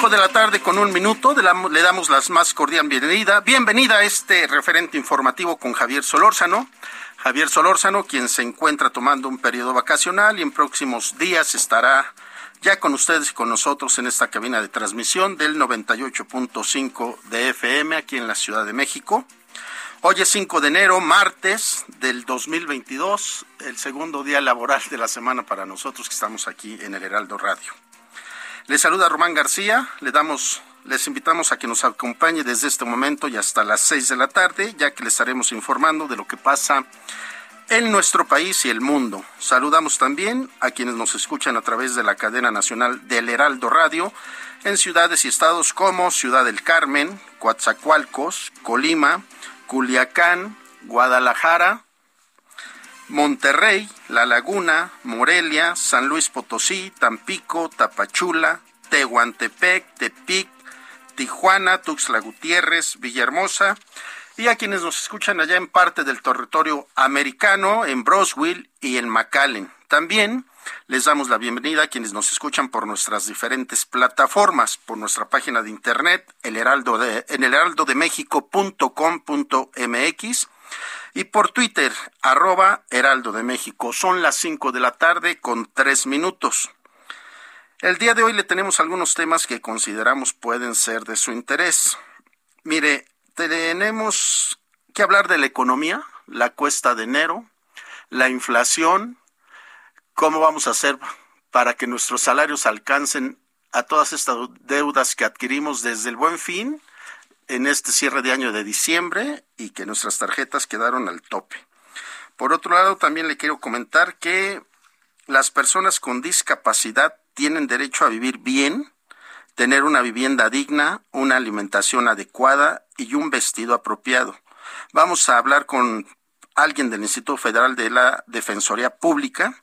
Cinco de la tarde con un minuto, le damos la más cordial bienvenida. Bienvenida a este referente informativo con Javier Solórzano. Javier Solórzano, quien se encuentra tomando un periodo vacacional y en próximos días estará ya con ustedes y con nosotros en esta cabina de transmisión del 98.5 de FM aquí en la Ciudad de México. Hoy es 5 de enero, martes del 2022, el segundo día laboral de la semana para nosotros que estamos aquí en el Heraldo Radio. Les saluda Román García, le damos, les invitamos a que nos acompañe desde este momento y hasta las 6 de la tarde, ya que les estaremos informando de lo que pasa en nuestro país y el mundo. Saludamos también a quienes nos escuchan a través de la cadena nacional del Heraldo Radio en ciudades y estados como Ciudad del Carmen, Coatzacoalcos, Colima, Culiacán, Guadalajara, Monterrey, La Laguna, Morelia, San Luis Potosí, Tampico, Tapachula, Tehuantepec, Tepic, Tijuana, Tuxtla Gutiérrez, Villahermosa y a quienes nos escuchan allá en parte del territorio americano, en Broswell y en McAllen. También les damos la bienvenida a quienes nos escuchan por nuestras diferentes plataformas, por nuestra página de internet, el heraldo de, en el heraldodemexico.com.mx y por Twitter, arroba Heraldo de México. Son las 5 de la tarde con 3 minutos. El día de hoy le tenemos algunos temas que consideramos pueden ser de su interés. Mire, tenemos que hablar de la economía, la cuesta de enero, la inflación, cómo vamos a hacer para que nuestros salarios alcancen a todas estas deudas que adquirimos desde el buen fin en este cierre de año de diciembre y que nuestras tarjetas quedaron al tope. Por otro lado, también le quiero comentar que las personas con discapacidad tienen derecho a vivir bien, tener una vivienda digna, una alimentación adecuada y un vestido apropiado. Vamos a hablar con alguien del Instituto Federal de la Defensoría Pública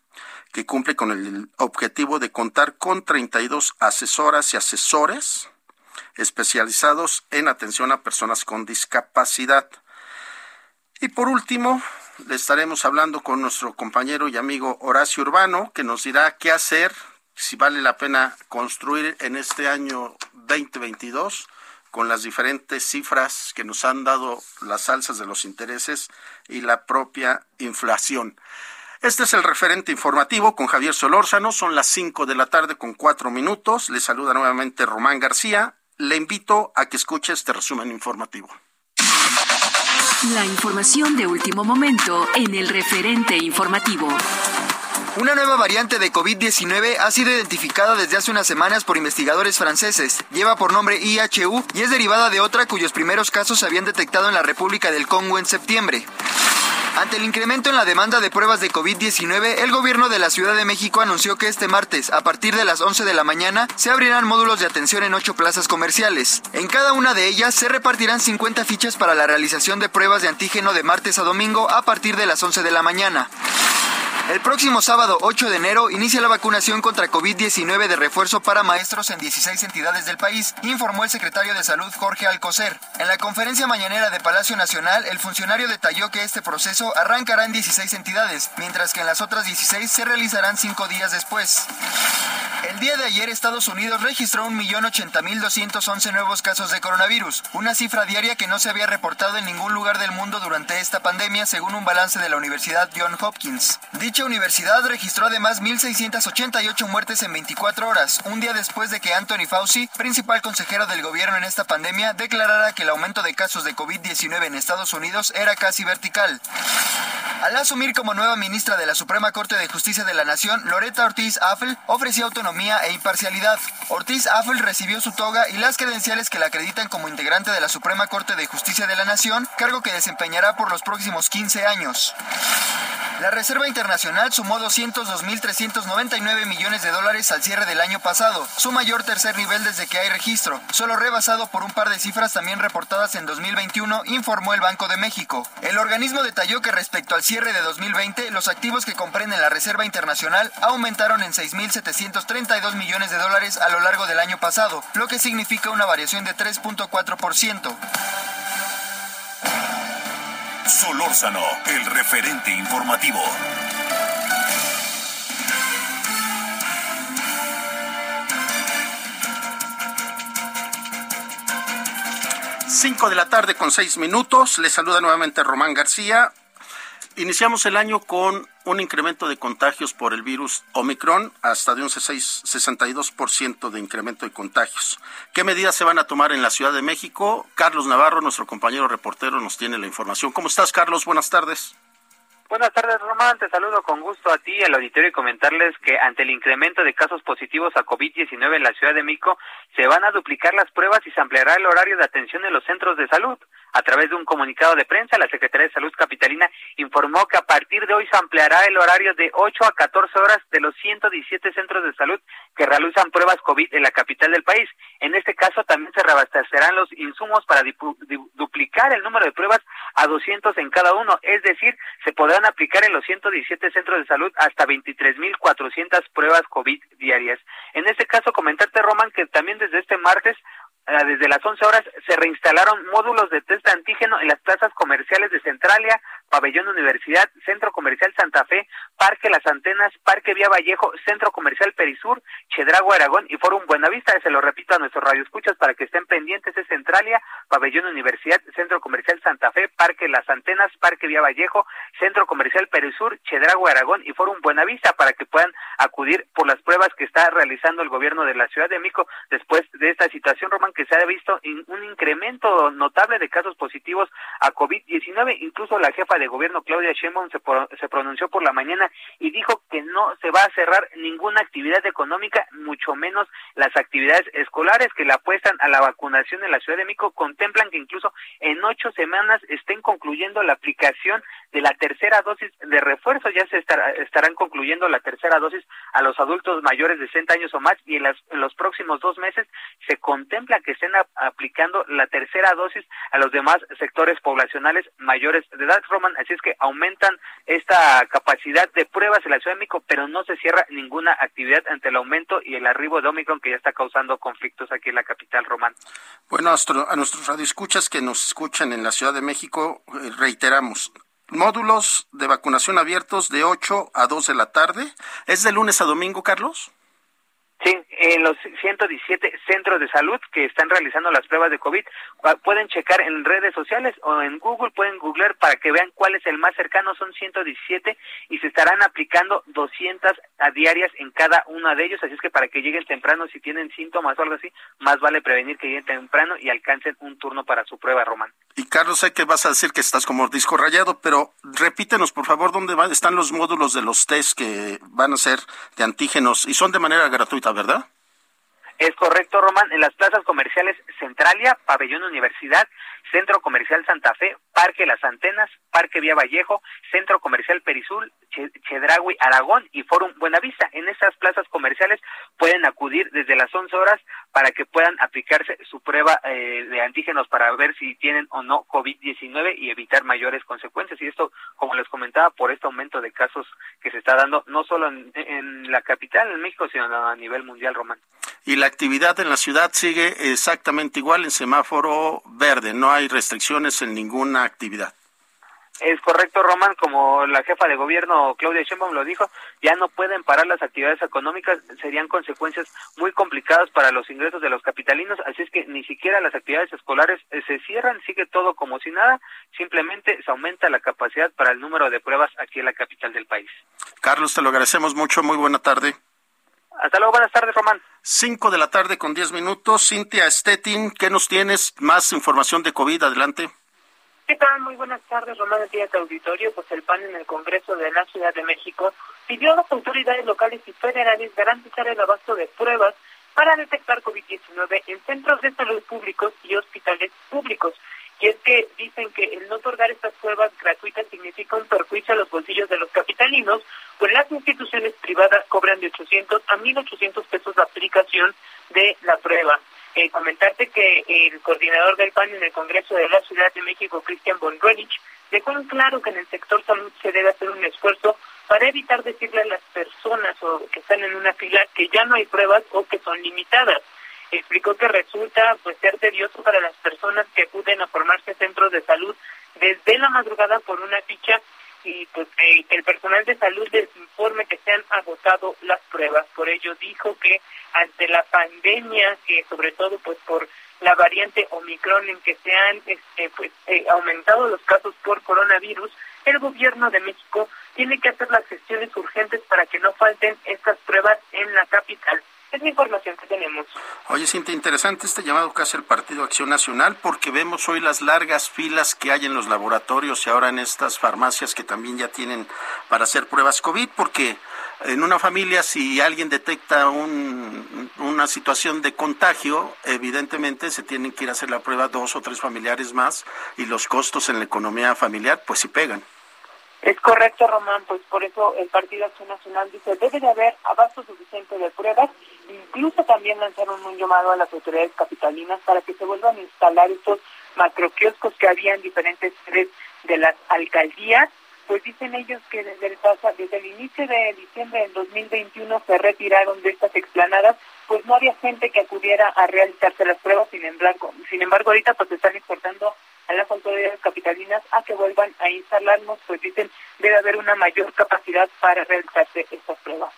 que cumple con el objetivo de contar con 32 asesoras y asesores especializados en atención a personas con discapacidad. Y por último, le estaremos hablando con nuestro compañero y amigo Horacio Urbano, que nos dirá qué hacer, si vale la pena construir en este año 2022 con las diferentes cifras que nos han dado las alzas de los intereses y la propia inflación. Este es el referente informativo con Javier Solórzano. Son las 5 de la tarde con 4 minutos. Le saluda nuevamente Román García. Le invito a que escuche este resumen informativo. La información de último momento en el referente informativo. Una nueva variante de COVID-19 ha sido identificada desde hace unas semanas por investigadores franceses. Lleva por nombre IHU y es derivada de otra cuyos primeros casos se habían detectado en la República del Congo en septiembre. Ante el incremento en la demanda de pruebas de COVID-19, el gobierno de la Ciudad de México anunció que este martes, a partir de las 11 de la mañana, se abrirán módulos de atención en ocho plazas comerciales. En cada una de ellas se repartirán 50 fichas para la realización de pruebas de antígeno de martes a domingo a partir de las 11 de la mañana. El próximo sábado 8 de enero inicia la vacunación contra COVID-19 de refuerzo para maestros en 16 entidades del país, informó el secretario de Salud Jorge Alcocer. En la conferencia mañanera de Palacio Nacional, el funcionario detalló que este proceso arrancará en 16 entidades, mientras que en las otras 16 se realizarán cinco días después. El día de ayer Estados Unidos registró 1.080.211 nuevos casos de coronavirus, una cifra diaria que no se había reportado en ningún lugar del mundo durante esta pandemia, según un balance de la Universidad John Hopkins. Dicha universidad registró además 1.688 muertes en 24 horas, un día después de que Anthony Fauci, principal consejero del gobierno en esta pandemia, declarara que el aumento de casos de COVID-19 en Estados Unidos era casi vertical. Al asumir como nueva ministra de la Suprema Corte de Justicia de la Nación, Loretta Ortiz Affel ofreció autonomía e imparcialidad. Ortiz Affel recibió su toga y las credenciales que la acreditan como integrante de la Suprema Corte de Justicia de la Nación, cargo que desempeñará por los próximos 15 años. La Reserva Internacional sumó 202.399 millones de dólares al cierre del año pasado, su mayor tercer nivel desde que hay registro, solo rebasado por un par de cifras también reportadas en 2021, informó el Banco de México. El organismo detalló que respecto al cierre de 2020, los activos que comprenden la Reserva Internacional aumentaron en 6.732 millones de dólares a lo largo del año pasado, lo que significa una variación de 3.4%. Solórzano, el referente informativo. Cinco de la tarde con seis minutos. Les saluda nuevamente Román García. Iniciamos el año con un incremento de contagios por el virus Omicron hasta de un 62% de incremento de contagios. ¿Qué medidas se van a tomar en la Ciudad de México? Carlos Navarro, nuestro compañero reportero, nos tiene la información. ¿Cómo estás, Carlos? Buenas tardes. Buenas tardes, Román. Te saludo con gusto a ti al auditorio y comentarles que ante el incremento de casos positivos a COVID-19 en la Ciudad de México, se van a duplicar las pruebas y se ampliará el horario de atención en los centros de salud. A través de un comunicado de prensa, la Secretaría de Salud Capitalina informó que a partir de hoy se ampliará el horario de 8 a 14 horas de los 117 centros de salud que realizan pruebas COVID en la capital del país. En este caso, también se reabastecerán los insumos para duplicar el número de pruebas a 200 en cada uno, es decir, se podrán aplicar en los 117 centros de salud hasta 23.400 pruebas COVID diarias. En este caso, comentarte, Roman, que también desde este martes desde las 11 horas se reinstalaron módulos de test de antígeno en las plazas comerciales de Centralia, Pabellón Universidad, Centro Comercial Santa Fe, Parque Las Antenas, Parque Vía Vallejo, Centro Comercial Perisur, Chedrago Aragón y Forum Buenavista. Se lo repito a nuestros radioescuchas para que estén pendientes de Centralia, Pabellón Universidad, Centro Comercial Santa Fe, Parque Las Antenas, Parque Vía Vallejo, Centro Comercial Perisur, Chedrago Aragón y Forum Buenavista para que puedan acudir por las pruebas que está realizando el gobierno de la Ciudad de México después de esta situación, Román, que se ha visto un incremento notable de casos positivos a COVID-19. Incluso la jefa de gobierno Claudia Sheinbaum se, se pronunció por la mañana y dijo que no se va a cerrar ninguna actividad económica, mucho menos las actividades escolares que la apuestan a la vacunación en la Ciudad de México. Contemplan que incluso en ocho semanas estén concluyendo la aplicación de la tercera dosis de refuerzo. Ya se estarán concluyendo la tercera dosis a los adultos mayores de 60 años o más y en, en los próximos dos meses se contempla que estén aplicando la tercera dosis a los demás sectores poblacionales mayores de edad, Roman. Así es que aumentan esta capacidad de pruebas en la Ciudad de México, pero no se cierra ninguna actividad ante el aumento y el arribo de Omicron que ya está causando conflictos aquí en la capital, Román. Bueno, a nuestros radioescuchas que nos escuchan en la Ciudad de México, eh, reiteramos, módulos de vacunación abiertos de 8 a 2 de la tarde. ¿Es de lunes a domingo, Carlos? En los 117 centros de salud que están realizando las pruebas de COVID, ah, pueden checar en redes sociales o en Google, pueden googlear para que vean cuál es el más cercano, son 117 y se estarán aplicando 200 a diarias en cada uno de ellos, así es que para que lleguen temprano, si tienen síntomas o algo así, más vale prevenir que lleguen temprano y alcancen un turno para su prueba, Román. Y Carlos, sé que vas a decir que estás como disco rayado, pero repítenos por favor dónde van, están los módulos de los test que van a ser de antígenos y son de manera gratuita, ¿verdad? Es correcto, Román. En las plazas comerciales Centralia, Pabellón Universidad, Centro Comercial Santa Fe, Parque Las Antenas, Parque Vía Vallejo, Centro Comercial Perizul, Chedragui Aragón y Forum Buenavista. En estas plazas comerciales pueden acudir desde las 11 horas para que puedan aplicarse su prueba eh, de antígenos para ver si tienen o no COVID-19 y evitar mayores consecuencias. Y esto, como les comentaba, por este aumento de casos que se está dando no solo en, en la capital, en México, sino a nivel mundial, Román. Y la actividad en la ciudad sigue exactamente igual en semáforo verde, no hay restricciones en ninguna actividad. Es correcto, Román, como la jefa de gobierno Claudia Sheinbaum lo dijo, ya no pueden parar las actividades económicas, serían consecuencias muy complicadas para los ingresos de los capitalinos, así es que ni siquiera las actividades escolares eh, se cierran, sigue todo como si nada, simplemente se aumenta la capacidad para el número de pruebas aquí en la capital del país. Carlos, te lo agradecemos mucho, muy buena tarde. Hasta luego, buenas tardes, Román. Cinco de la tarde con diez minutos. Cintia Stettin, ¿qué nos tienes? Más información de COVID, adelante. ¿Qué tal? Muy buenas tardes, Román, día de auditorio. Pues el PAN en el Congreso de la Ciudad de México pidió a las autoridades locales y federales garantizar el abasto de pruebas para detectar COVID-19 en centros de salud públicos y hospitales públicos. Y es que dicen que el no otorgar estas pruebas gratuitas significa un perjuicio a los bolsillos de los capitalinos, pues las instituciones privadas cobran de 800 a 1.800 pesos la aplicación de la prueba. Eh, comentarte que el coordinador del PAN en el Congreso de la Ciudad de México, Cristian Bonruenich, dejó en claro que en el sector salud se debe hacer un esfuerzo para evitar decirle a las personas o que están en una fila que ya no hay pruebas o que son limitadas. Explicó que resulta pues ser tedioso para las personas que acuden a formarse centros de salud desde la madrugada por una ficha y pues que el personal de salud les informe que se han agotado las pruebas. Por ello dijo que ante la pandemia, que sobre todo pues por la variante Omicron en que se han este, pues, eh, aumentado los casos por coronavirus, el gobierno de México tiene que hacer las gestiones urgentes para que no falten estas pruebas en la capital. Es la información que tenemos. Oye, Cintia, interesante este llamado que hace el Partido Acción Nacional porque vemos hoy las largas filas que hay en los laboratorios y ahora en estas farmacias que también ya tienen para hacer pruebas COVID porque en una familia si alguien detecta un, una situación de contagio, evidentemente se tienen que ir a hacer la prueba dos o tres familiares más y los costos en la economía familiar pues sí pegan. Es correcto, Román, pues por eso el Partido Acción Nacional dice debe de haber abasto suficiente de pruebas Incluso también lanzaron un llamado a las autoridades capitalinas para que se vuelvan a instalar estos macroquioscos que había en diferentes sedes de las alcaldías. Pues dicen ellos que desde el, desde el inicio de diciembre del 2021 se retiraron de estas explanadas, pues no había gente que acudiera a realizarse las pruebas, sin embargo, sin embargo ahorita pues están exportando a las autoridades capitalinas a que vuelvan a instalarnos, pues dicen debe haber una mayor capacidad para realizarse estas pruebas.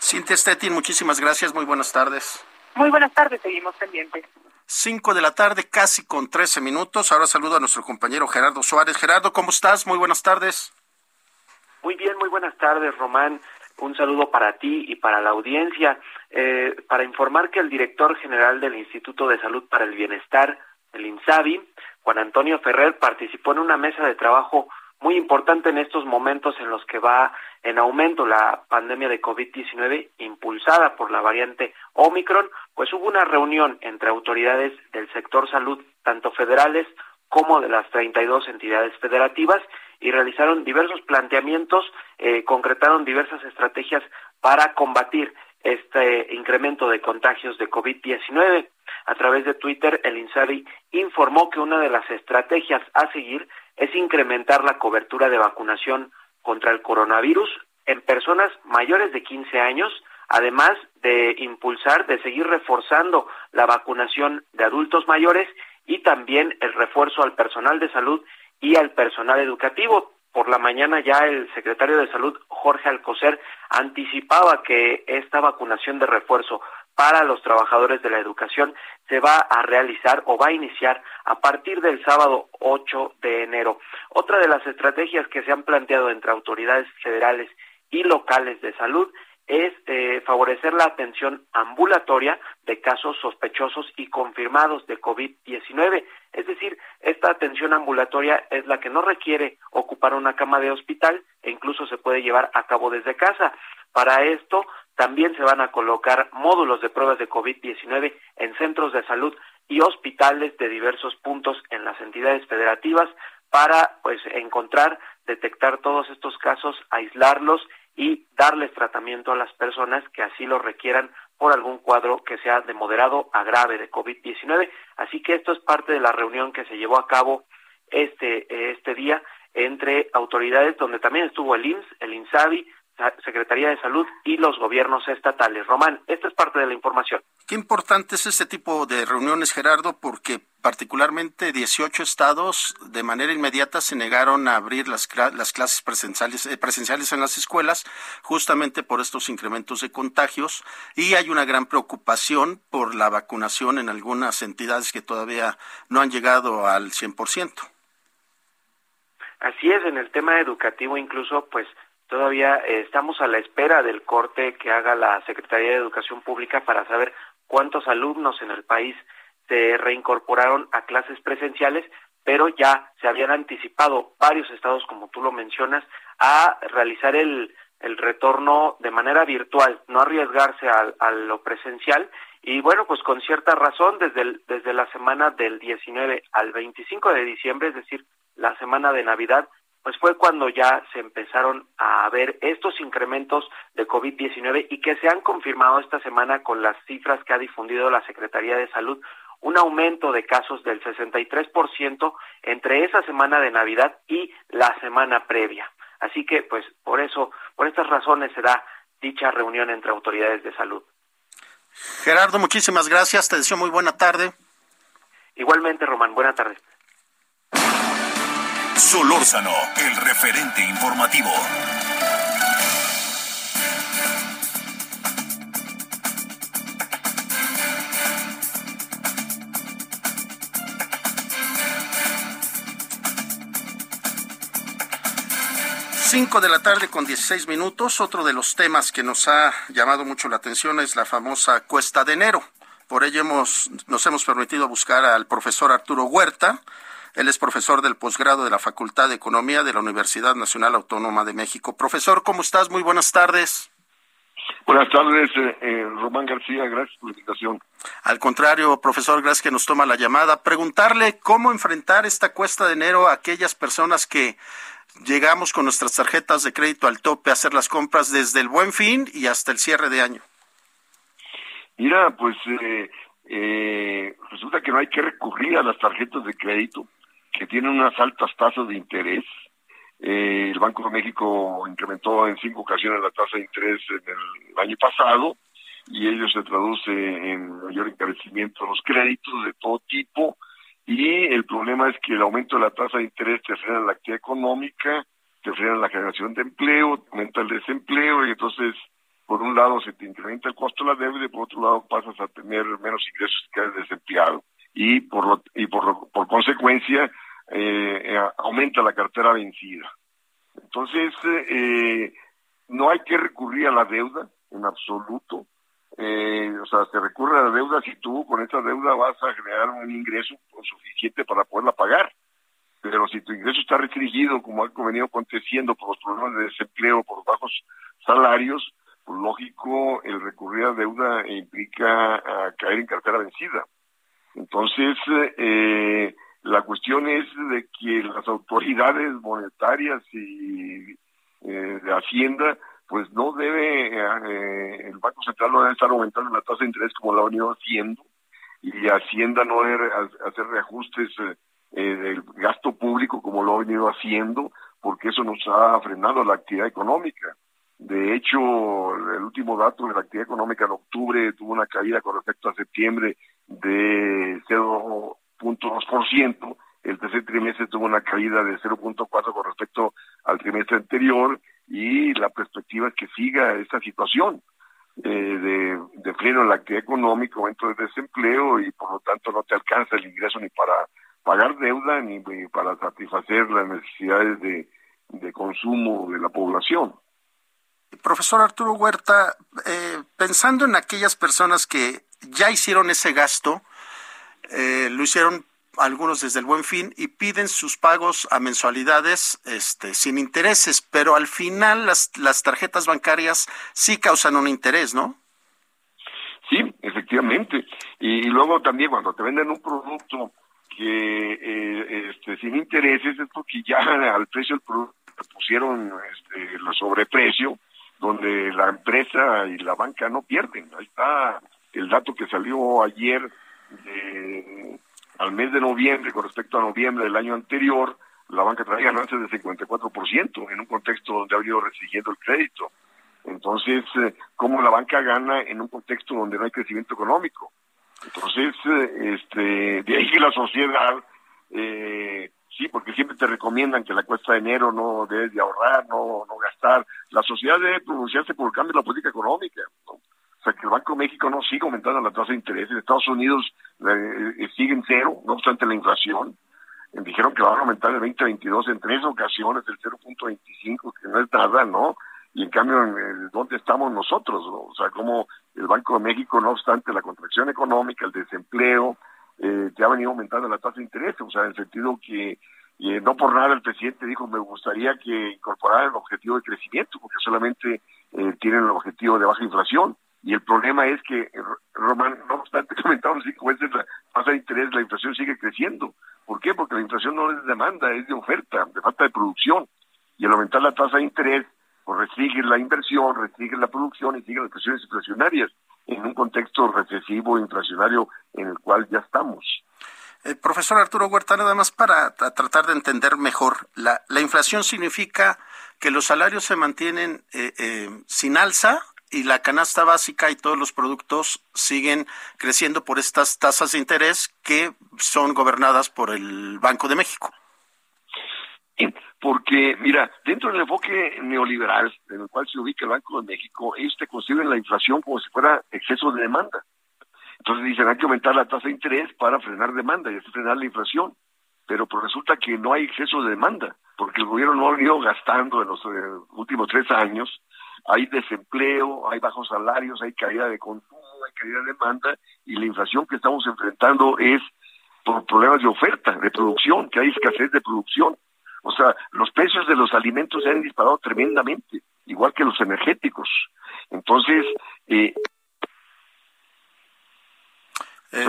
Cintia Stettin, muchísimas gracias. Muy buenas tardes. Muy buenas tardes, seguimos pendientes. Cinco de la tarde, casi con trece minutos. Ahora saludo a nuestro compañero Gerardo Suárez. Gerardo, ¿cómo estás? Muy buenas tardes. Muy bien, muy buenas tardes, Román. Un saludo para ti y para la audiencia. Eh, para informar que el director general del Instituto de Salud para el Bienestar, el INSABI, Juan Antonio Ferrer, participó en una mesa de trabajo muy importante en estos momentos en los que va en aumento la pandemia de COVID-19 impulsada por la variante Omicron, pues hubo una reunión entre autoridades del sector salud, tanto federales como de las 32 entidades federativas, y realizaron diversos planteamientos, eh, concretaron diversas estrategias para combatir este incremento de contagios de COVID-19. A través de Twitter, el INSABI informó que una de las estrategias a seguir es incrementar la cobertura de vacunación contra el coronavirus en personas mayores de 15 años, además de impulsar, de seguir reforzando la vacunación de adultos mayores y también el refuerzo al personal de salud y al personal educativo. Por la mañana ya el secretario de Salud, Jorge Alcocer, anticipaba que esta vacunación de refuerzo para los trabajadores de la educación se va a realizar o va a iniciar a partir del sábado 8 de enero. Otra de las estrategias que se han planteado entre autoridades federales y locales de salud es eh, favorecer la atención ambulatoria de casos sospechosos y confirmados de COVID-19. Es decir, esta atención ambulatoria es la que no requiere ocupar una cama de hospital e incluso se puede llevar a cabo desde casa. Para esto también se van a colocar módulos de pruebas de COVID-19 en centros de salud y hospitales de diversos puntos en las entidades federativas para pues encontrar, detectar todos estos casos, aislarlos y darles tratamiento a las personas que así lo requieran por algún cuadro que sea de moderado a grave de COVID-19. Así que esto es parte de la reunión que se llevó a cabo este, este día entre autoridades donde también estuvo el IMSS, el INSABI, Secretaría de Salud y los gobiernos estatales. Román, esta es parte de la información. Qué importante es este tipo de reuniones, Gerardo, porque particularmente 18 estados de manera inmediata se negaron a abrir las, las clases presenciales, eh, presenciales en las escuelas justamente por estos incrementos de contagios y hay una gran preocupación por la vacunación en algunas entidades que todavía no han llegado al 100%. Así es, en el tema educativo incluso, pues todavía eh, estamos a la espera del corte que haga la Secretaría de Educación Pública para saber cuántos alumnos en el país se reincorporaron a clases presenciales, pero ya se habían anticipado varios estados, como tú lo mencionas, a realizar el, el retorno de manera virtual, no arriesgarse a, a, lo presencial. Y bueno, pues con cierta razón, desde, desde la semana del 19 al 25 de diciembre, es decir, la semana de Navidad, pues fue cuando ya se empezaron a ver estos incrementos de COVID-19 y que se han confirmado esta semana con las cifras que ha difundido la Secretaría de Salud, un aumento de casos del 63% entre esa semana de Navidad y la semana previa. Así que, pues, por eso, por estas razones se da dicha reunión entre autoridades de salud. Gerardo, muchísimas gracias. Te deseo muy buena tarde. Igualmente, Román, buena tarde. Solórzano, el referente informativo. Cinco de la tarde con 16 minutos. Otro de los temas que nos ha llamado mucho la atención es la famosa cuesta de enero. Por ello hemos, nos hemos permitido buscar al profesor Arturo Huerta, él es profesor del posgrado de la Facultad de Economía de la Universidad Nacional Autónoma de México. Profesor, ¿cómo estás? Muy buenas tardes. Buenas tardes, eh, eh, Román García, gracias por la invitación. Al contrario, profesor, gracias que nos toma la llamada. Preguntarle cómo enfrentar esta cuesta de enero a aquellas personas que llegamos con nuestras tarjetas de crédito al tope a hacer las compras desde el buen fin y hasta el cierre de año. Mira, pues eh, eh, resulta que no hay que recurrir a las tarjetas de crédito que tienen unas altas tasas de interés. Eh, el Banco de México incrementó en cinco ocasiones la tasa de interés en el año pasado y ello se traduce en mayor encarecimiento de los créditos de todo tipo y el problema es que el aumento de la tasa de interés te frena la actividad económica, te frena la generación de empleo, aumenta el desempleo y entonces por un lado se te incrementa el costo de la deuda y por otro lado pasas a tener menos ingresos que quedas desempleado y por lo, y por, por consecuencia eh, eh, aumenta la cartera vencida. Entonces, eh, no hay que recurrir a la deuda en absoluto. Eh, o sea, se recurre a la deuda si tú con esa deuda vas a generar un ingreso suficiente para poderla pagar. Pero si tu ingreso está restringido, como ha venido aconteciendo por los problemas de desempleo, por bajos salarios, pues lógico, el recurrir a deuda implica a caer en cartera vencida. Entonces, eh, la cuestión es de que las autoridades monetarias y eh, de Hacienda, pues no debe, eh, el Banco Central no debe estar aumentando la tasa de interés como lo ha venido haciendo, y Hacienda no debe hacer reajustes eh, del gasto público como lo ha venido haciendo, porque eso nos ha frenado la actividad económica. De hecho, el último dato de la actividad económica en octubre tuvo una caída con respecto a septiembre de 0.2%. El tercer trimestre tuvo una caída de 0.4 con respecto al trimestre anterior y la perspectiva es que siga esta situación eh, de, freno en la actividad económica, aumento de desempleo y por lo tanto no te alcanza el ingreso ni para pagar deuda ni para satisfacer las necesidades de, de consumo de la población. Profesor Arturo Huerta, eh, pensando en aquellas personas que ya hicieron ese gasto, lo hicieron algunos desde el Buen Fin y piden sus pagos a mensualidades este, sin intereses, pero al final las, las tarjetas bancarias sí causan un interés, ¿no? Sí, efectivamente. Y, luego también cuando te venden un producto que eh, este, sin intereses es porque ya al precio del producto pusieron este, el sobreprecio, donde la empresa y la banca no pierden. Ahí está el dato que salió ayer al mes de noviembre con respecto a noviembre del año anterior, la banca trae ganancias de 54% en un contexto donde ha venido restringiendo el crédito. Entonces, eh, ¿cómo la banca gana en un contexto donde no hay crecimiento económico? Entonces, eh, este, de ahí que la sociedad, eh, sí, porque siempre te recomiendan que la cuesta de enero no debes de ahorrar, no, no gastar. La sociedad debe pronunciarse por el cambio de la política económica. O sea, que el Banco de México no siga aumentando la tasa de interés. En Estados Unidos eh, sigue en cero, no obstante la inflación. dijeron que van a aumentar el 2022 en tres ocasiones, el 0.25, que no es nada, ¿no? y en cambio, ¿dónde estamos nosotros? O sea, como el Banco de México, no obstante la contracción económica, el desempleo, eh, ha venido aumentando la tasa de interés, o sea, en el sentido que eh, no por nada el presidente dijo, me gustaría que incorporaran el objetivo de crecimiento, porque solamente eh, tienen el objetivo de baja inflación. Y el problema es que, eh, Román, no obstante comentamos cinco veces la tasa de interés, la inflación sigue creciendo. ¿Por qué? Porque la inflación no es de demanda, es de oferta, de falta de producción. Y al aumentar la tasa de interés, pues restringe la inversión, restringe la producción y sigue las presiones inflacionarias en un contexto recesivo inflacionario en el cual ya estamos. Eh, profesor Arturo Huerta, nada más para tratar de entender mejor, la, la inflación significa que los salarios se mantienen eh, sin alza y la canasta básica y todos los productos siguen creciendo por estas tasas de interés que son gobernadas por el Banco de México. Porque, mira, dentro del enfoque neoliberal en el cual se ubica el Banco de México, ellos te conciben la inflación como si fuera exceso de demanda. Entonces dicen, hay que aumentar la tasa de interés para frenar demanda y así frenar la inflación. Pero pues resulta que no hay exceso de demanda, porque el gobierno no ha venido gastando en los eh, últimos tres años. Hay desempleo, hay bajos salarios, hay caída de consumo, hay caída de demanda, y la inflación que estamos enfrentando es por problemas de oferta, de producción, que hay escasez de producción. O sea, los precios de los alimentos se han disparado tremendamente, igual que los energéticos. Entonces, eh, eh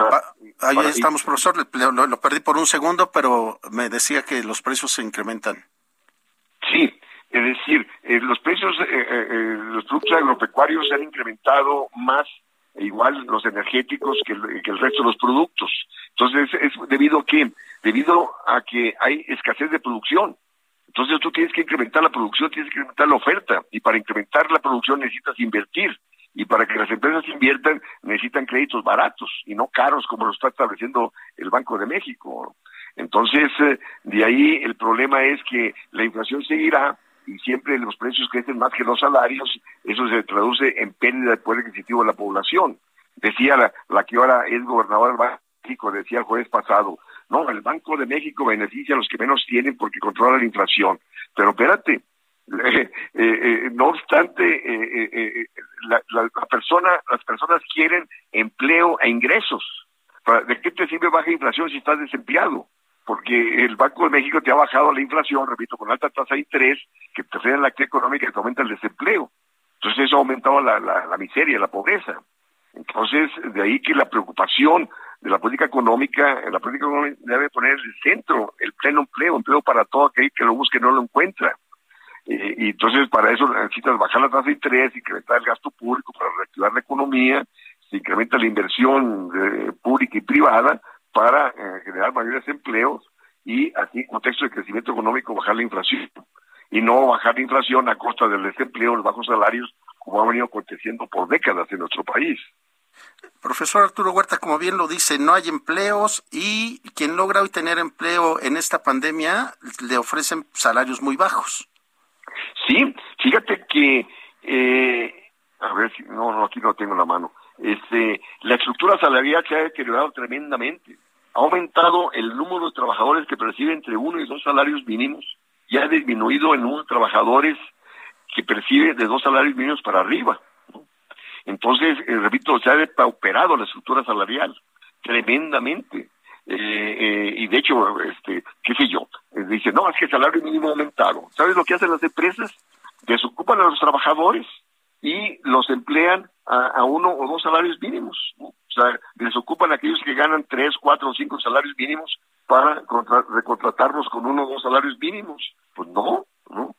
ahí estamos, profesor. Lo, perdí por un segundo, pero me decía que los precios se incrementan. Es decir, eh, los precios, eh, los productos agropecuarios se han incrementado más, e igual los energéticos que el, que el resto de los productos. Entonces, es debido a que debido a que hay escasez de producción. Entonces tú tienes que incrementar la producción, tienes que incrementar la oferta y para incrementar la producción necesitas invertir y para que las empresas inviertan necesitan créditos baratos y no caros como lo está estableciendo el Banco de México. Entonces, eh, de ahí el problema es que la inflación seguirá y siempre los precios crecen más que los salarios, eso se traduce en pérdida de poder adquisitivo de la población. Decía la, la que ahora es gobernadora del México, decía el jueves pasado, no, el Banco de México beneficia a los que menos tienen porque controla la inflación. Pero espérate, eh, eh, no obstante, eh, la, persona, las personas quieren empleo e ingresos. ¿De qué te sirve baja inflación si estás desempleado? Porque el Banco de México te ha bajado la inflación, repito, con alta tasa de interés, que te la actividad económica y te aumenta el desempleo. Entonces eso ha aumentado la, la miseria, la pobreza. Entonces, de ahí que la preocupación de la política económica, la política económica debe poner en el centro el pleno empleo, empleo para todo aquel que lo busque no lo encuentra. y entonces para eso necesitas bajar la tasa de interés, incrementar el gasto público para reactivar la economía, se incrementa la inversión eh, pública y privada para eh, generar mayores empleos y así en contexto de crecimiento económico bajar la inflación y no bajar la inflación a costa del desempleo, los bajos salarios, como ha venido aconteciendo por décadas en nuestro país. Profesor Arturo Huerta, como bien lo dice, no hay empleos y quien logra hoy tener empleo en esta pandemia le ofrecen salarios muy bajos. Sí, fíjate que, eh, a ver si, no, no, aquí no tengo la mano. Este, la estructura salarial se ha deteriorado tremendamente. Ha aumentado el número de trabajadores que perciben entre uno y dos salarios mínimos y ha disminuido el número de trabajadores que perciben de dos salarios mínimos para arriba. Entonces, eh, repito, se ha depauperado la estructura salarial tremendamente. eh, y de hecho, este, qué sé yo, dice, no, es que el salario mínimo ha aumentado. ¿Sabes lo que hacen las empresas? Desocupan a los trabajadores y los emplean a, uno o dos salarios mínimos. O sea, desocupan a aquellos que ganan tres, cuatro o cinco salarios mínimos para recontratarlos con uno o dos salarios mínimos. Pues no, ¿no?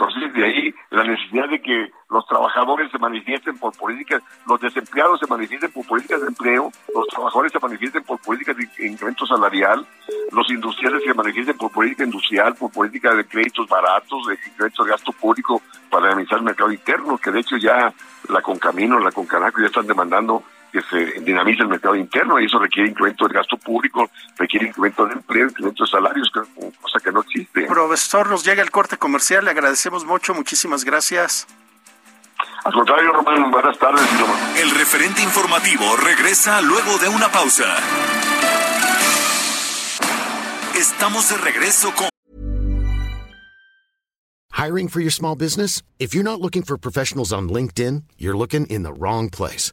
Entonces, de ahí la necesidad de que los trabajadores se manifiesten por políticas, los desempleados se manifiesten por políticas de empleo, los trabajadores se manifiesten por políticas de incremento salarial, los industriales se manifiesten por política industrial, por política de créditos baratos, de incremento de gasto público para dinamizar el mercado interno, que de hecho ya la Concamino, la Concanaco ya están demandando que se dinamice el mercado interno y eso requiere incremento del gasto público, requiere incremento de empleo, incremento de salarios, cosa que no existe. Profesor, nos llega el corte comercial, le agradecemos mucho, muchísimas gracias. Al contrario, Román, buenas tardes. El referente informativo regresa luego de una pausa. Estamos de regreso con... Hiring for your small business? If you're not looking for professionals on LinkedIn, you're looking in the wrong place.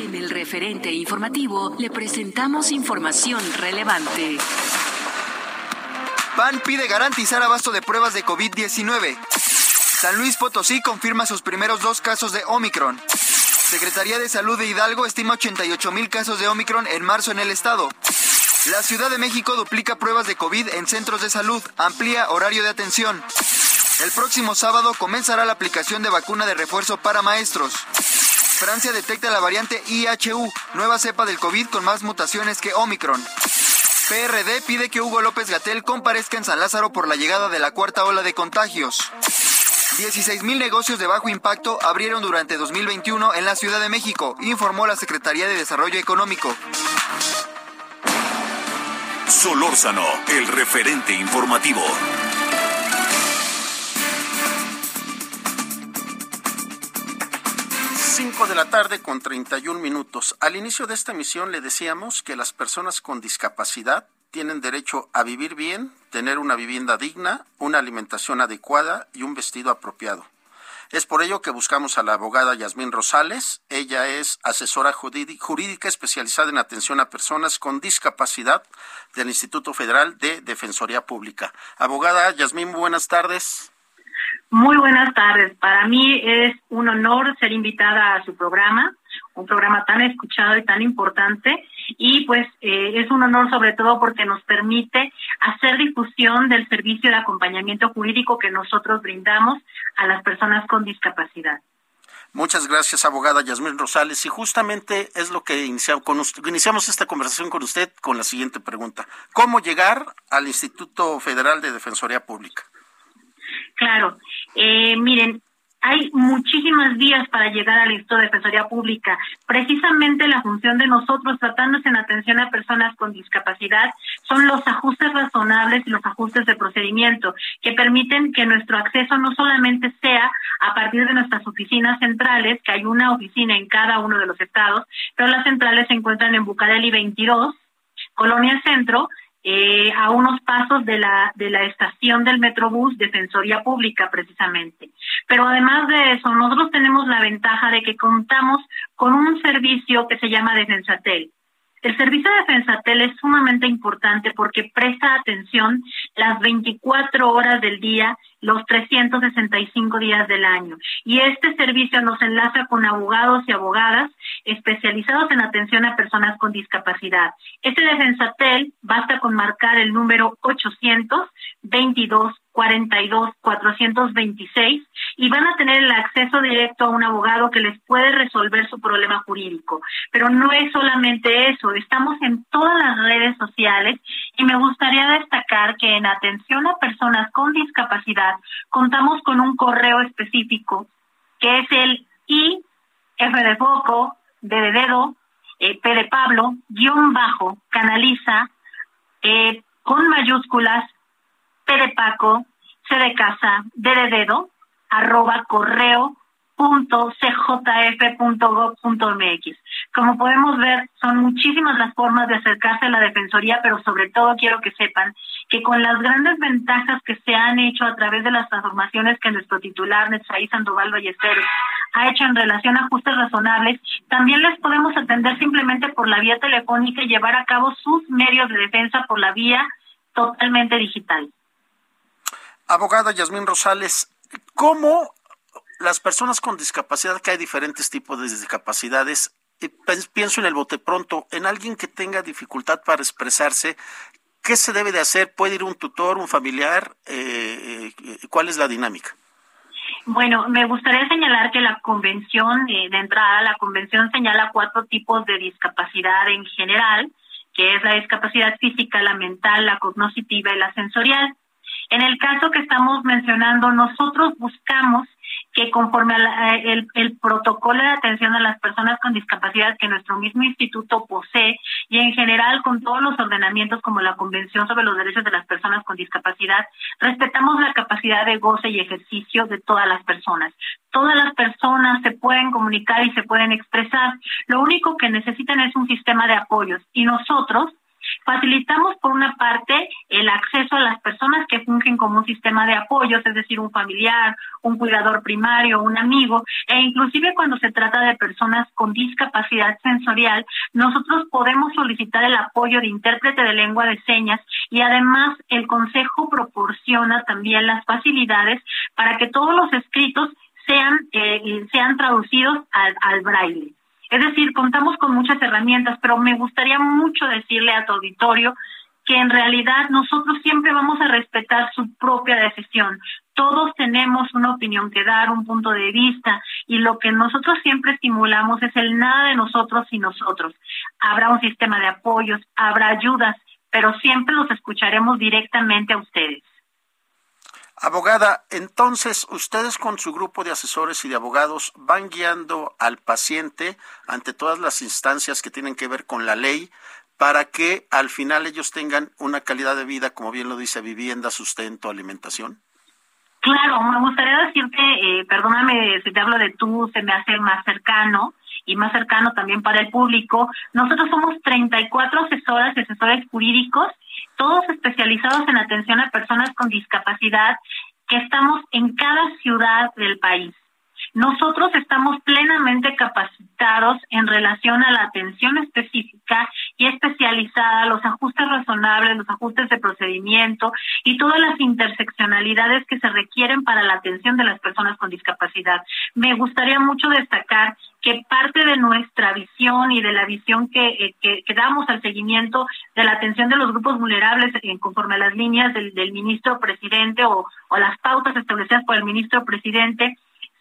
En el referente informativo le presentamos información relevante. PAN pide garantizar abasto de pruebas de COVID-19. San Luis Potosí confirma sus primeros dos casos de Omicron. Secretaría de Salud de Hidalgo estima 88 mil casos de Omicron en marzo en el estado. La Ciudad de México duplica pruebas de COVID en centros de salud, amplía horario de atención. El próximo sábado comenzará la aplicación de vacuna de refuerzo para maestros. Francia detecta la variante IHU, nueva cepa del COVID con más mutaciones que Omicron. PRD pide que Hugo López Gatel comparezca en San Lázaro por la llegada de la cuarta ola de contagios. 16.000 negocios de bajo impacto abrieron durante 2021 en la Ciudad de México, informó la Secretaría de Desarrollo Económico. Solórzano, el referente informativo. 5 de la tarde con 31 minutos. Al inicio de esta emisión le decíamos que las personas con discapacidad tienen derecho a vivir bien, tener una vivienda digna, una alimentación adecuada y un vestido apropiado. Es por ello que buscamos a la abogada Yasmín Rosales. Ella es asesora jurídica especializada en atención a personas con discapacidad del Instituto Federal de Defensoría Pública. Abogada Yasmín, buenas tardes. Muy buenas tardes. Para mí es un honor ser invitada a su programa, un programa tan escuchado y tan importante. Y pues eh, es un honor sobre todo porque nos permite hacer difusión del servicio de acompañamiento jurídico que nosotros brindamos a las personas con discapacidad. Muchas gracias, abogada Yasmín Rosales. Y justamente es lo que iniciamos, esta conversación con usted con la siguiente pregunta. ¿Cómo llegar al Instituto Federal de Defensoría Pública? Claro, eh, miren, hay muchísimas vías para llegar al listo de Defensoría Pública. Precisamente la función de nosotros, tratándose en atención a personas con discapacidad, son los ajustes razonables y los ajustes de procedimiento que permiten que nuestro acceso no solamente sea a partir de nuestras oficinas centrales, que hay una oficina en cada uno de los estados, pero las centrales se encuentran en Bucareli 22, Colonia Centro, eh, a unos pasos de la, de la estación del Metrobús Defensoría Pública precisamente. Pero además de eso, nosotros tenemos la ventaja de que contamos con un servicio que se llama Defensatel. El servicio de Defensatel es sumamente importante porque presta atención las 24 horas del día, los 365 días del año. Y este servicio nos enlaza con abogados y abogadas especializados en atención a personas con discapacidad. Este Defensatel basta con marcar el número 800 22 42 426 y van a tener el acceso directo a un abogado que les puede resolver su problema jurídico. Pero no es solamente eso, estamos en todas las redes sociales y me gustaría destacar que en atención a personas con discapacidad contamos con un correo específico que es el I F de foco, D de dedo, eh, P de Pablo, guion bajo, canaliza, eh, con mayúsculas, P de Paco, C de casa, D de dedo, arroba correo .cjf.gov.mx. Como podemos ver, son muchísimas las formas de acercarse a la Defensoría, pero sobre todo quiero que sepan que con las grandes ventajas que se han hecho a través de las transformaciones que nuestro titular, Netzaí Sandoval Ballesteros, ha hecho en relación a ajustes razonables, también les podemos atender simplemente por la vía telefónica y llevar a cabo sus medios de defensa por la vía totalmente digital. Abogada Yasmín Rosales, ¿cómo las personas con discapacidad, que hay diferentes tipos de discapacidades, pienso en el bote pronto, en alguien que tenga dificultad para expresarse, ¿qué se debe de hacer? ¿Puede ir un tutor, un familiar? Eh, eh, ¿Cuál es la dinámica? Bueno, me gustaría señalar que la convención, eh, de entrada, la convención señala cuatro tipos de discapacidad en general, que es la discapacidad física, la mental, la cognitiva y la sensorial. En el caso que estamos mencionando, nosotros buscamos que conforme al el, el, protocolo de atención a las personas con discapacidad que nuestro mismo instituto posee y en general con todos los ordenamientos como la Convención sobre los Derechos de las Personas con Discapacidad, respetamos la capacidad de goce y ejercicio de todas las personas. Todas las personas se pueden comunicar y se pueden expresar. Lo único que necesitan es un sistema de apoyos y nosotros Facilitamos, por una parte, el acceso a las personas que fungen como un sistema de apoyos, es decir, un familiar, un cuidador primario, un amigo, e inclusive cuando se trata de personas con discapacidad sensorial, nosotros podemos solicitar el apoyo de intérprete de lengua de señas y además el Consejo proporciona también las facilidades para que todos los escritos sean, eh, sean traducidos al, al braille. Es decir, contamos con muchas herramientas, pero me gustaría mucho decirle a tu auditorio que en realidad nosotros siempre vamos a respetar su propia decisión. Todos tenemos una opinión que dar, un punto de vista, y lo que nosotros siempre estimulamos es el nada de nosotros y nosotros. Habrá un sistema de apoyos, habrá ayudas, pero siempre los escucharemos directamente a ustedes. Abogada, entonces ustedes con su grupo de asesores y de abogados van guiando al paciente ante todas las instancias que tienen que ver con la ley para que al final ellos tengan una calidad de vida, como bien lo dice, vivienda, sustento, alimentación. Claro, me gustaría decirte, eh, perdóname si te hablo de tú, se me hace más cercano y más cercano también para el público. Nosotros somos 34 asesoras y asesores jurídicos todos especializados en atención a personas con discapacidad que estamos en cada ciudad del país. Nosotros estamos plenamente capacitados en relación a la atención específica y especializada, los ajustes razonables, los ajustes de procedimiento y todas las interseccionalidades que se requieren para la atención de las personas con discapacidad. Me gustaría mucho destacar que parte de nuestra visión y de la visión que, eh, damos al seguimiento de la atención de los grupos vulnerables en conforme a las líneas del, ministro presidente o las pautas establecidas por el ministro presidente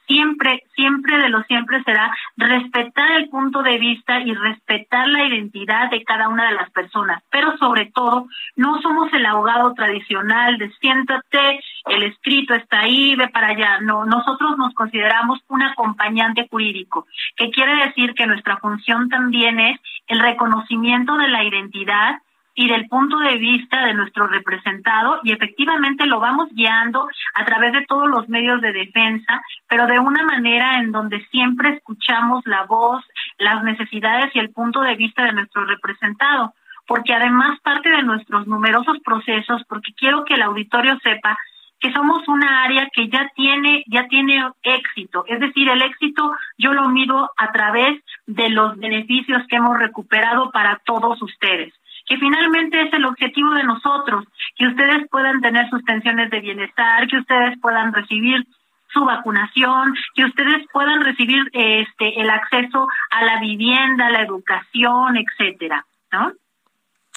siempre, siempre de lo siempre será respetar el punto de vista y respetar la identidad de cada una de las personas. Pero sobre todo, no somos el abogado tradicional de siéntate, el escrito está ahí, ve para allá. No, nosotros nos consideramos un acompañante jurídico, que quiere decir que nuestra función también es el reconocimiento de la identidad y del punto de vista de nuestro representado y efectivamente lo vamos guiando a través de todos los medios de defensa, pero de una manera en donde siempre escuchamos la voz, las necesidades y el punto de vista de nuestro representado, porque además parte de nuestros numerosos procesos, porque quiero que el auditorio sepa que somos una área que ya tiene ya tiene éxito, es decir, el éxito yo lo mido a través de los beneficios que hemos recuperado para todos ustedes que finalmente es el objetivo de nosotros, que ustedes puedan tener sus pensiones de bienestar, que ustedes puedan recibir su vacunación, que ustedes puedan recibir este el acceso a la vivienda, la educación, etcétera, ¿no?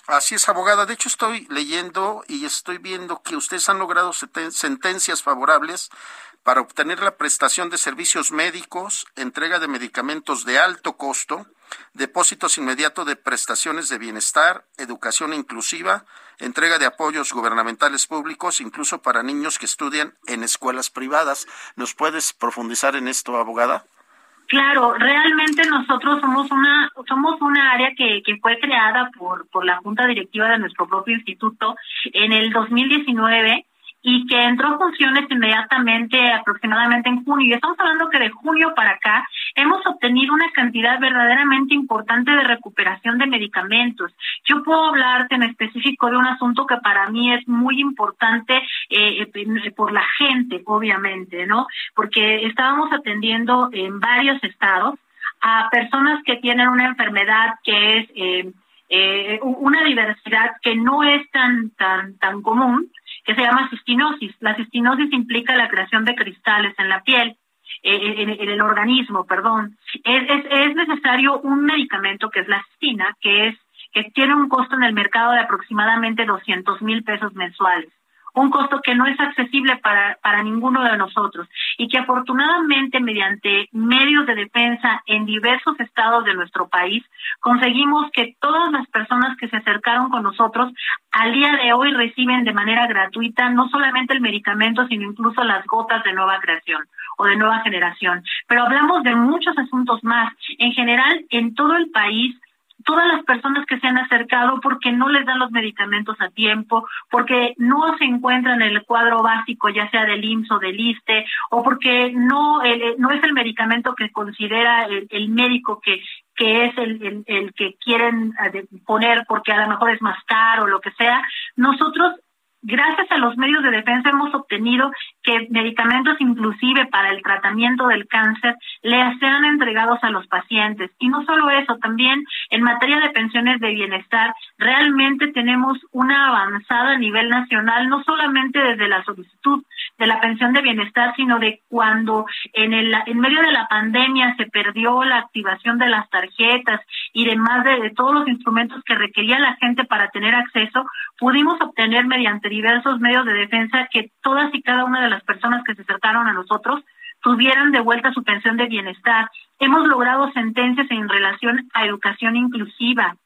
Así es, abogada. De hecho, estoy leyendo y estoy viendo que ustedes han logrado sentencias favorables para obtener la prestación de servicios médicos, entrega de medicamentos de alto costo, depósitos inmediatos de prestaciones de bienestar, educación inclusiva, entrega de apoyos gubernamentales públicos, incluso para niños que estudian en escuelas privadas. ¿Nos puedes profundizar en esto, abogada? Claro, realmente nosotros somos una somos una área que, que fue creada por por la junta directiva de nuestro propio instituto en el 2019 y que entró en funciones inmediatamente, aproximadamente en junio. Y estamos hablando que de junio para acá hemos obtenido una cantidad verdaderamente importante de recuperación de medicamentos. Yo puedo hablarte en específico de un asunto que para mí es muy importante eh, eh, por la gente, obviamente, ¿no? Porque estábamos atendiendo en varios estados a personas que tienen una enfermedad que es eh, eh, una diversidad que no es tan tan tan común que se llama cistinosis. La cistinosis implica la creación de cristales en la piel. Eh, en, el organismo, perdón. Es, es, es necesario un medicamento que es la cistina, que es que tiene un costo en el mercado de aproximadamente 200 mil pesos mensuales un costo que no es accesible para, para ninguno de nosotros y que afortunadamente mediante medios de defensa en diversos estados de nuestro país conseguimos que todas las personas que se acercaron con nosotros al día de hoy reciben de manera gratuita no solamente el medicamento sino incluso las gotas de nueva creación o de nueva generación. Pero hablamos de muchos asuntos más. En general, en todo el país todas las personas que se han acercado porque no les dan los medicamentos a tiempo, porque no se encuentran en el cuadro básico, ya sea del IMSS o del ISTE, o porque no, no es el medicamento que considera el, médico que, que es el, el, que quieren eh, poner porque a lo mejor es más caro o lo que sea, nosotros gracias a los medios de defensa hemos obtenido que medicamentos inclusive para el tratamiento del cáncer le sean entregados a los pacientes. Y no solo eso, también en materia de pensiones de bienestar, realmente tenemos una avanzada a nivel nacional, no solamente desde la solicitud de la pensión de bienestar, sino de cuando en, el, en medio de la pandemia se perdió la activación de las tarjetas y demás de, de todos los instrumentos que requería la gente para tener acceso, pudimos obtener mediante diversos medios de defensa que todas y cada una de las personas que se acercaron a nosotros tuvieran de vuelta su pensión de bienestar. Hemos logrado sentencias en relación a educación inclusiva,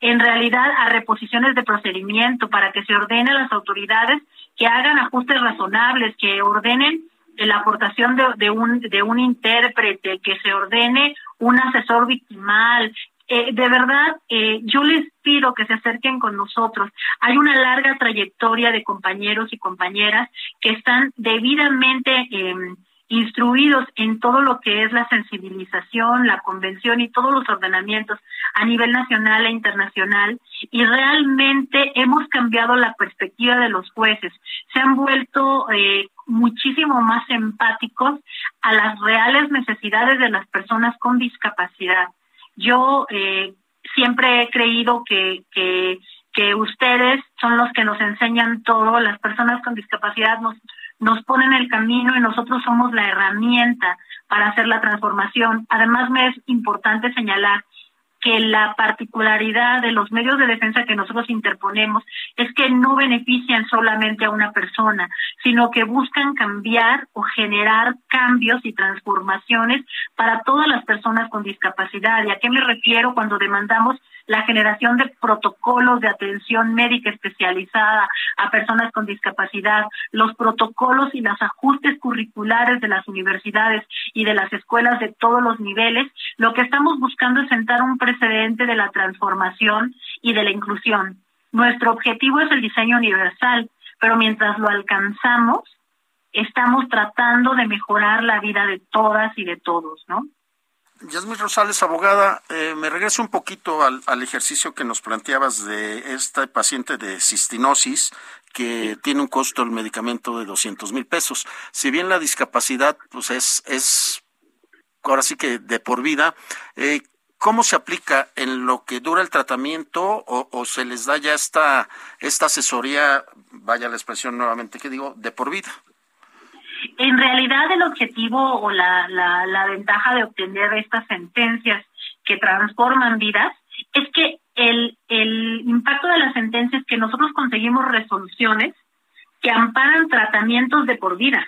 en realidad a reposiciones de procedimiento para que se ordene a las autoridades que hagan ajustes razonables, que ordenen la aportación de, un, de un intérprete, que se ordene un asesor victimal, eh, de verdad, eh, yo les pido que se acerquen con nosotros. Hay una larga trayectoria de compañeros y compañeras que están debidamente em, instruidos en todo lo que es la sensibilización, la convención y todos los ordenamientos a nivel nacional e internacional y realmente hemos cambiado la perspectiva de los jueces. Se han vuelto eh, muchísimo más empáticos a las reales necesidades de las personas con discapacidad. Yo eh, siempre he creído que, que, que ustedes son los que nos enseñan todo, las personas con discapacidad nos, nos ponen el camino y nosotros somos la herramienta para hacer la transformación. Además, me es importante señalar que la particularidad de los medios de defensa que nosotros interponemos es que no benefician solamente a una persona, sino que buscan cambiar o generar cambios y transformaciones para todas las personas con discapacidad. ¿Y a qué me refiero cuando demandamos la generación de protocolos de atención médica especializada a personas con discapacidad, los protocolos y los ajustes curriculares de las universidades y de las escuelas de todos los niveles, lo que estamos buscando es sentar un precedente de la transformación y de la inclusión. Nuestro objetivo es el diseño universal, pero mientras lo alcanzamos, estamos tratando de mejorar la vida de todas y de todos, ¿no? Yasmín Rosales, abogada, eh, me regreso un poquito al, ejercicio que nos planteabas de este paciente de cistinosis que tiene un costo del medicamento de 200 mil pesos. Si bien la discapacidad pues es, es ahora sí que de por vida, eh, ¿cómo se aplica en lo que dura el tratamiento o, o, se les da ya esta, esta asesoría, vaya la expresión nuevamente que digo, de por vida? En realidad el objetivo o la, la, ventaja de obtener estas sentencias que transforman vidas es que el, el impacto de las sentencias es que nosotros conseguimos resoluciones que amparan tratamientos de por vida.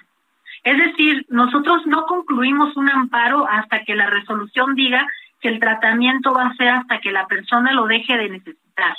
Es decir, nosotros no concluimos un amparo hasta que la resolución diga que el tratamiento va a ser hasta que la persona lo deje de necesitar.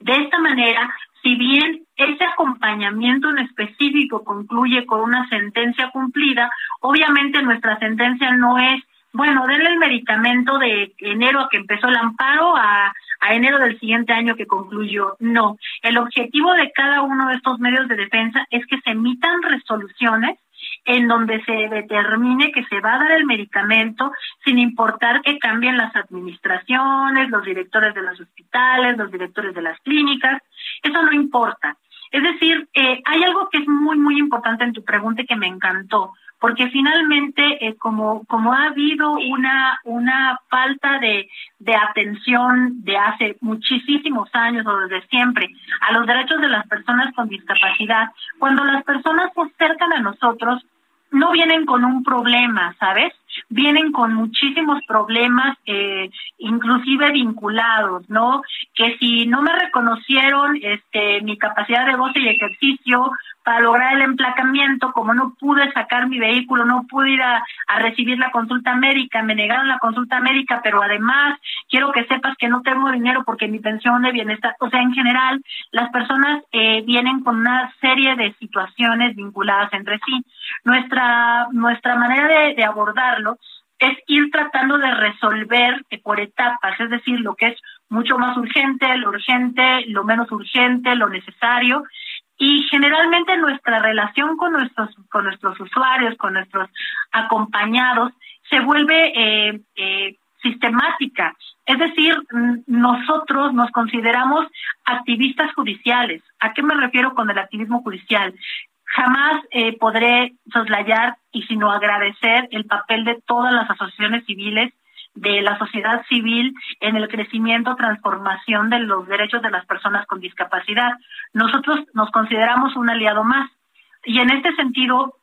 De esta manera, si bien ese acompañamiento en específico concluye con una sentencia cumplida, obviamente nuestra sentencia no es bueno, denle el medicamento de enero a que empezó el amparo a, a enero del siguiente año que concluyó. No, el objetivo de cada uno de estos medios de defensa es que se emitan resoluciones en donde se determine que se va a dar el medicamento sin importar que cambien las administraciones, los directores de los hospitales, los directores de las clínicas, eso no importa. Es decir, eh, hay algo que es muy, muy importante en tu pregunta y que me encantó, porque finalmente, eh, como, como ha habido una, una falta de, de atención de hace muchísimos años o desde siempre a los derechos de las personas con discapacidad, cuando las personas se acercan a nosotros, no vienen con un problema, ¿sabes? Vienen con muchísimos problemas, eh, inclusive vinculados, ¿no? Que si no me reconocieron este, mi capacidad de goce y ejercicio, para lograr el emplacamiento, como no pude sacar mi vehículo, no pude ir a, recibir la consulta médica, me negaron la consulta médica, pero además quiero que sepas que no tengo dinero porque mi pensión de bienestar, o sea, en general, las personas eh, vienen con una serie de situaciones vinculadas entre sí. Nuestra, nuestra manera de, de es ir tratando de resolver por etapas, es decir, lo que es mucho más urgente, lo urgente, lo menos urgente, lo necesario, y generalmente nuestra relación con nuestros con nuestros usuarios con nuestros acompañados se vuelve eh, eh, sistemática. Es decir nosotros nos consideramos activistas judiciales. A qué me refiero con el activismo judicial jamás eh, podré soslayar y sino agradecer el papel de todas las asociaciones civiles de la sociedad civil en el crecimiento, transformación de los derechos de las personas con discapacidad. Nosotros nos consideramos un aliado más. Y en este sentido,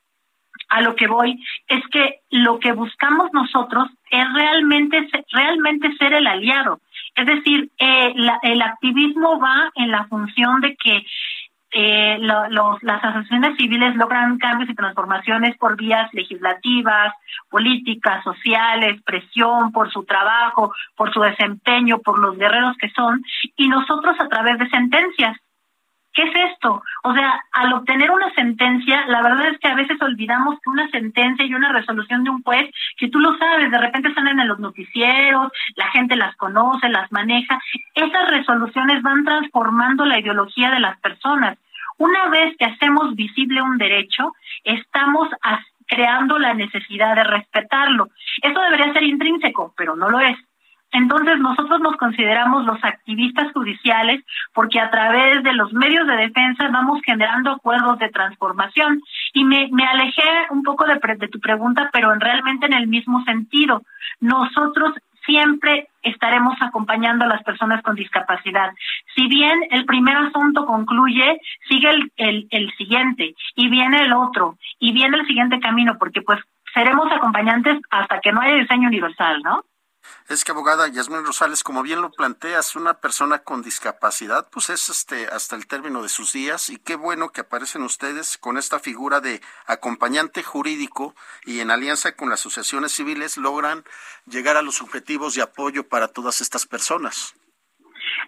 a lo que voy es que lo que buscamos nosotros es realmente, realmente ser el aliado. Es decir, eh, el activismo va en la función de que eh, los, las asociaciones civiles logran cambios y transformaciones por vías legislativas, políticas, sociales, presión por su trabajo, por su desempeño, por los guerreros que son, y nosotros a través de sentencias. ¿Qué es esto? O sea, al obtener una sentencia, la verdad es que a veces olvidamos que una sentencia y una resolución de un juez, que tú lo sabes, de repente salen en los noticieros, la gente las conoce, las maneja, esas resoluciones van transformando la ideología de las personas. Una vez que hacemos visible un derecho, estamos creando la necesidad de respetarlo. Eso debería ser intrínseco, pero no lo es. Entonces nosotros nos consideramos los activistas judiciales porque a través de los medios de defensa vamos generando acuerdos de transformación. Y me, me alejé un poco de, de tu pregunta, pero realmente en el mismo sentido. Nosotros siempre estaremos acompañando a las personas con discapacidad. Si bien el primer asunto concluye, sigue el, el, el siguiente y viene el otro y viene el siguiente camino porque pues seremos acompañantes hasta que no haya diseño universal, ¿no? Es que abogada Yasmín Rosales, como bien lo planteas, una persona con discapacidad, pues es este hasta el término de sus días y qué bueno que aparecen ustedes con esta figura de acompañante jurídico y en alianza con las asociaciones civiles logran llegar a los objetivos de apoyo para todas estas personas.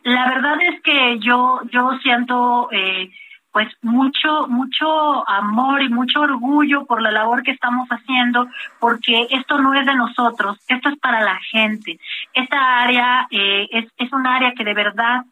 La verdad es que yo yo siento eh, pues mucho, mucho amor y mucho orgullo por la labor que estamos haciendo, porque esto no es de nosotros, esto es para la gente. Esta área eh, es, es un área que de verdad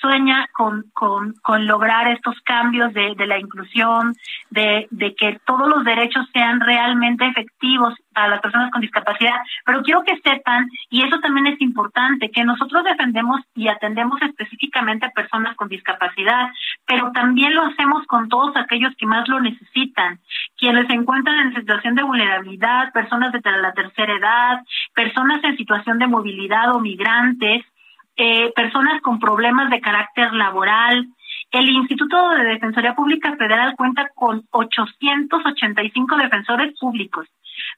sueña con, con, con lograr estos cambios de, de la inclusión, de, de que todos los derechos sean realmente efectivos para las personas con discapacidad. Pero quiero que sepan, y eso también es importante, que nosotros defendemos y atendemos específicamente a personas con discapacidad, pero también lo hacemos con todos aquellos que más lo necesitan, quienes se encuentran en situación de vulnerabilidad, personas de la tercera edad, personas en situación de movilidad o migrantes, eh, personas con problemas de carácter laboral. El Instituto de Defensoría Pública Federal cuenta con 885 defensores públicos.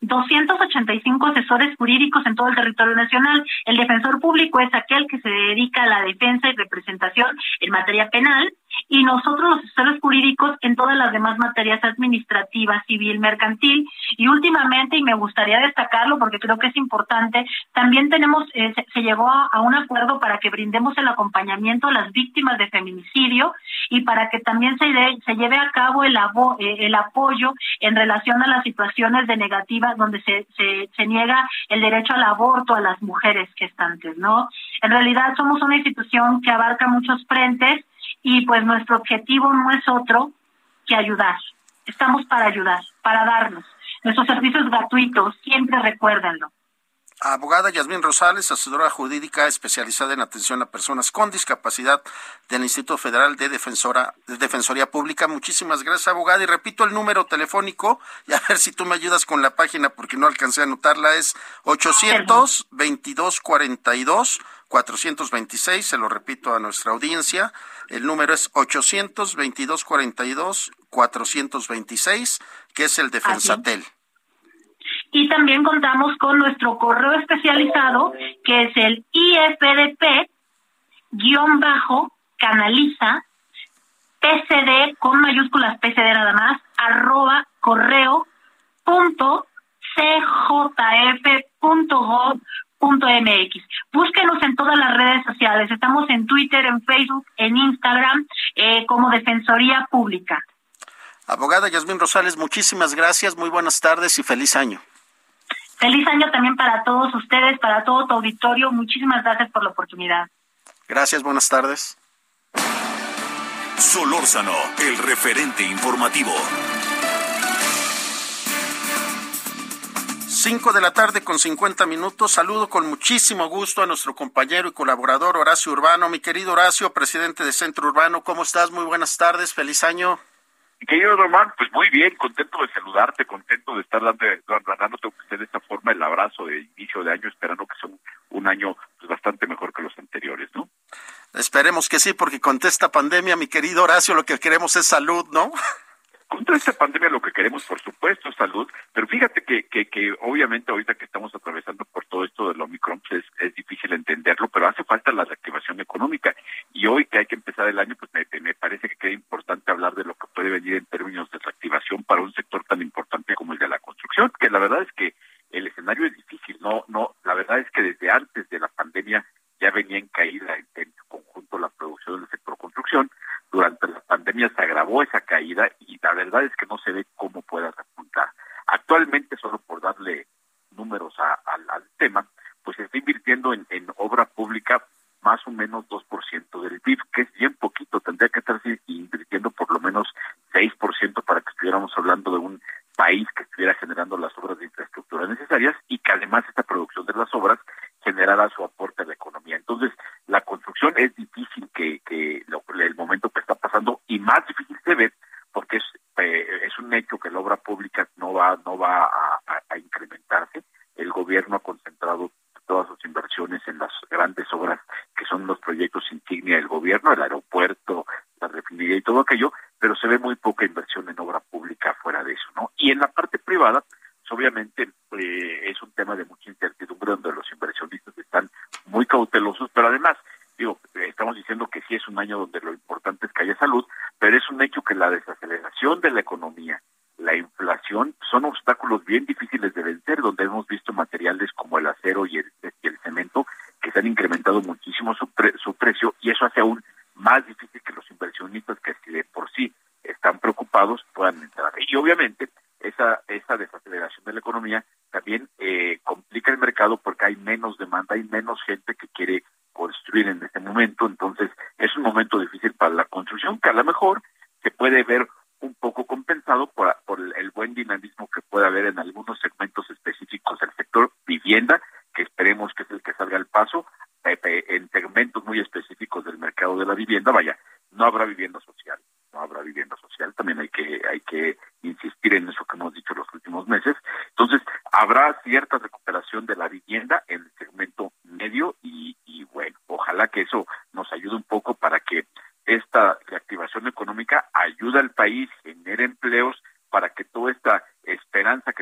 285 asesores jurídicos en todo el territorio nacional. El defensor público es aquel que se dedica a la defensa y representación en materia penal y nosotros los asesores jurídicos en todas las demás materias administrativas, civil, mercantil y últimamente, y me gustaría destacarlo porque creo que es importante, también tenemos, eh, se, llegó a, un acuerdo para que brindemos el acompañamiento a las víctimas de feminicidio y para que también se, se lleve a cabo el, eh, el apoyo en relación a las situaciones de negativas donde se, se, se niega el derecho al aborto a las mujeres gestantes, ¿no? En realidad somos una institución que abarca muchos frentes y pues nuestro objetivo no es otro que ayudar. Estamos para ayudar, para darnos. Nuestros servicios gratuitos, siempre recuérdenlo. Abogada Yasmín Rosales, asesora jurídica especializada en atención a personas con discapacidad del Instituto Federal de, Defensora, de Defensoría Pública. Muchísimas gracias, abogada. Y repito el número telefónico y a ver si tú me ayudas con la página porque no alcancé a anotarla. Es 822 42 426. Se lo repito a nuestra audiencia. El número es 822 42 426, que es el Defensatel. Y también contamos con nuestro correo especializado, que es el IFDP, guion bajo, canaliza, PCD, con mayúsculas PCD nada más, arroba correo punto cjf.gov.mx. Búsquenos en todas las redes sociales. Estamos en Twitter, en Facebook, en Instagram, eh, como Defensoría Pública. Abogada Yasmín Rosales, muchísimas gracias, muy buenas tardes y feliz año. Feliz año también para todos ustedes, para todo tu auditorio. Muchísimas gracias por la oportunidad. Gracias, buenas tardes. Solórzano, el referente informativo. Cinco de la tarde con cincuenta minutos. Saludo con muchísimo gusto a nuestro compañero y colaborador Horacio Urbano. Mi querido Horacio, presidente de Centro Urbano, ¿cómo estás? Muy buenas tardes, feliz año. Querido Román, pues muy bien, contento de saludarte, contento de estar dando, dándote de esta forma el abrazo de inicio de año, esperando que sea un, año pues, bastante mejor que los anteriores, ¿no? Esperemos que sí, porque con esta pandemia, mi querido Horacio, lo que queremos es salud, ¿no? Contra esta pandemia lo que queremos, por supuesto, es salud, pero fíjate que, que, que obviamente ahorita que estamos atravesando por todo esto del Omicron, pues es, es difícil entenderlo, pero hace falta la reactivación económica. Y hoy que hay que empezar el año, pues me, me parece que queda importante hablar de lo que puede venir en términos de reactivación para un sector tan importante como el de la construcción, que la verdad es que el escenario es difícil, no, no, la verdad es que desde antes de la pandemia ya venía en caída en, en conjunto la producción del sector construcción, durante la pandemia se agravó esa caída y la verdad es que no se ve cómo pueda repuntar. Actualmente, solo por darle números al tema, pues se está invirtiendo en, en obra pública más o menos 2% del PIB, que es bien poquito, tendría que estarse invirtiendo por lo menos 6% para que estuviéramos hablando de un país que estuviera generando las obras de infraestructura necesarias y que además esta producción de las obras generara su aporte a la economía. Entonces, la construcción es difícil que, que el momento que está pasando y más difícil se ve porque es, eh, es un hecho que la obra pública no va no va a,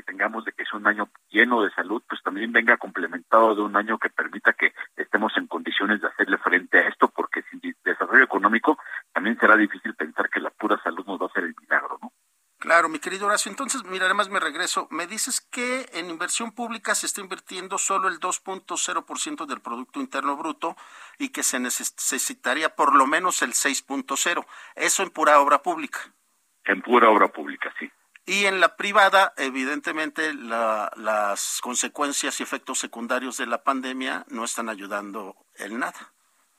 tengamos de que es un año lleno de salud, pues también venga complementado de un año que permita que estemos en condiciones de hacerle frente a esto, porque sin desarrollo económico también será difícil pensar que la pura salud nos va a hacer el milagro, ¿no? Claro, mi querido Horacio. Entonces, mira, además me regreso. Me dices que en inversión pública se está invirtiendo solo el 2.0% del Producto Interno Bruto y que se necesitaría por lo menos el 6.0%. Eso en pura obra pública. En pura obra pública, sí. Y en la privada, evidentemente, las consecuencias y efectos secundarios de la pandemia no están ayudando en nada.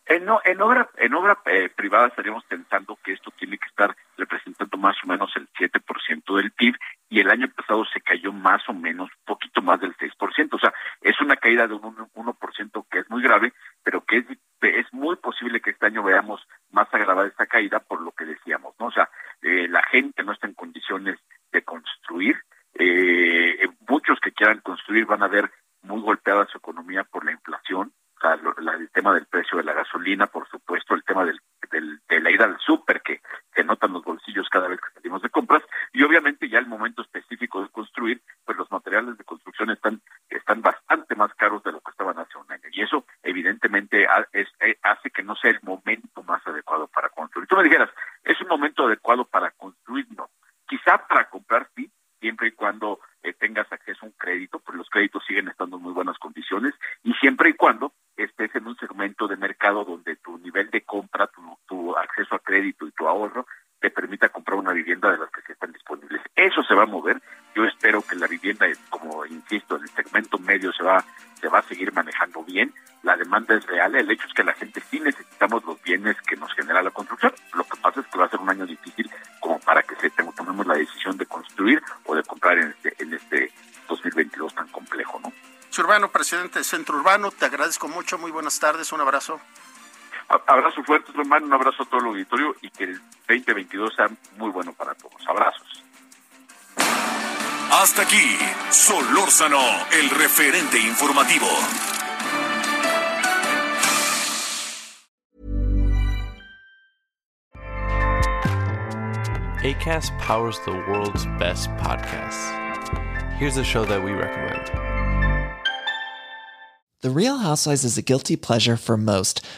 En, en obra, en obra eh, privada estaríamos pensando que esto tiene que estar representando más o menos el 7% del PIB y el año pasado se cayó más o menos, poquito más del 6%. O sea, es una caída de un 1% que es muy grave, pero que es, es muy posible que este año veamos más agravada esta caída por lo que decíamos, ¿no? O sea, eh, la gente no está en condiciones de construir. Eh, muchos que quieran construir van a ver muy golpeada su economía por la inflación el tema del precio de la gasolina, por supuesto, el tema del, del de la ida al súper que, que notan los bolsillos cada vez que salimos de compras y obviamente ya el momento específico de construir, pues los materiales de construcción están están bastante más caros de lo que estaban hace un año y eso evidentemente eh, hace que no sea el momento más adecuado para construir. Tú me dijeras, ¿es un momento adecuado para construir? No. Quizá para comprar sí, siempre y cuando eh, tengas acceso a un crédito, pues los créditos siguen estando en muy buenas condiciones y siempre y cuando estés en un segmento de mercado donde tu nivel de compra, tu, acceso a crédito y tu ahorro te permita comprar una vivienda de las que están disponibles. Eso se va a mover. Presidente de Centro Urbano, te agradezco mucho, muy buenas tardes, un abrazo. Abrazo fuerte, hermano, un abrazo a todo el auditorio y que el 2022 sea muy bueno para todos. Abrazos. Hasta aquí, Solórzano, el referente informativo. ACAST powers the world's best podcasts. Here's a show that we recommend. The Real Housewives is a guilty pleasure for most,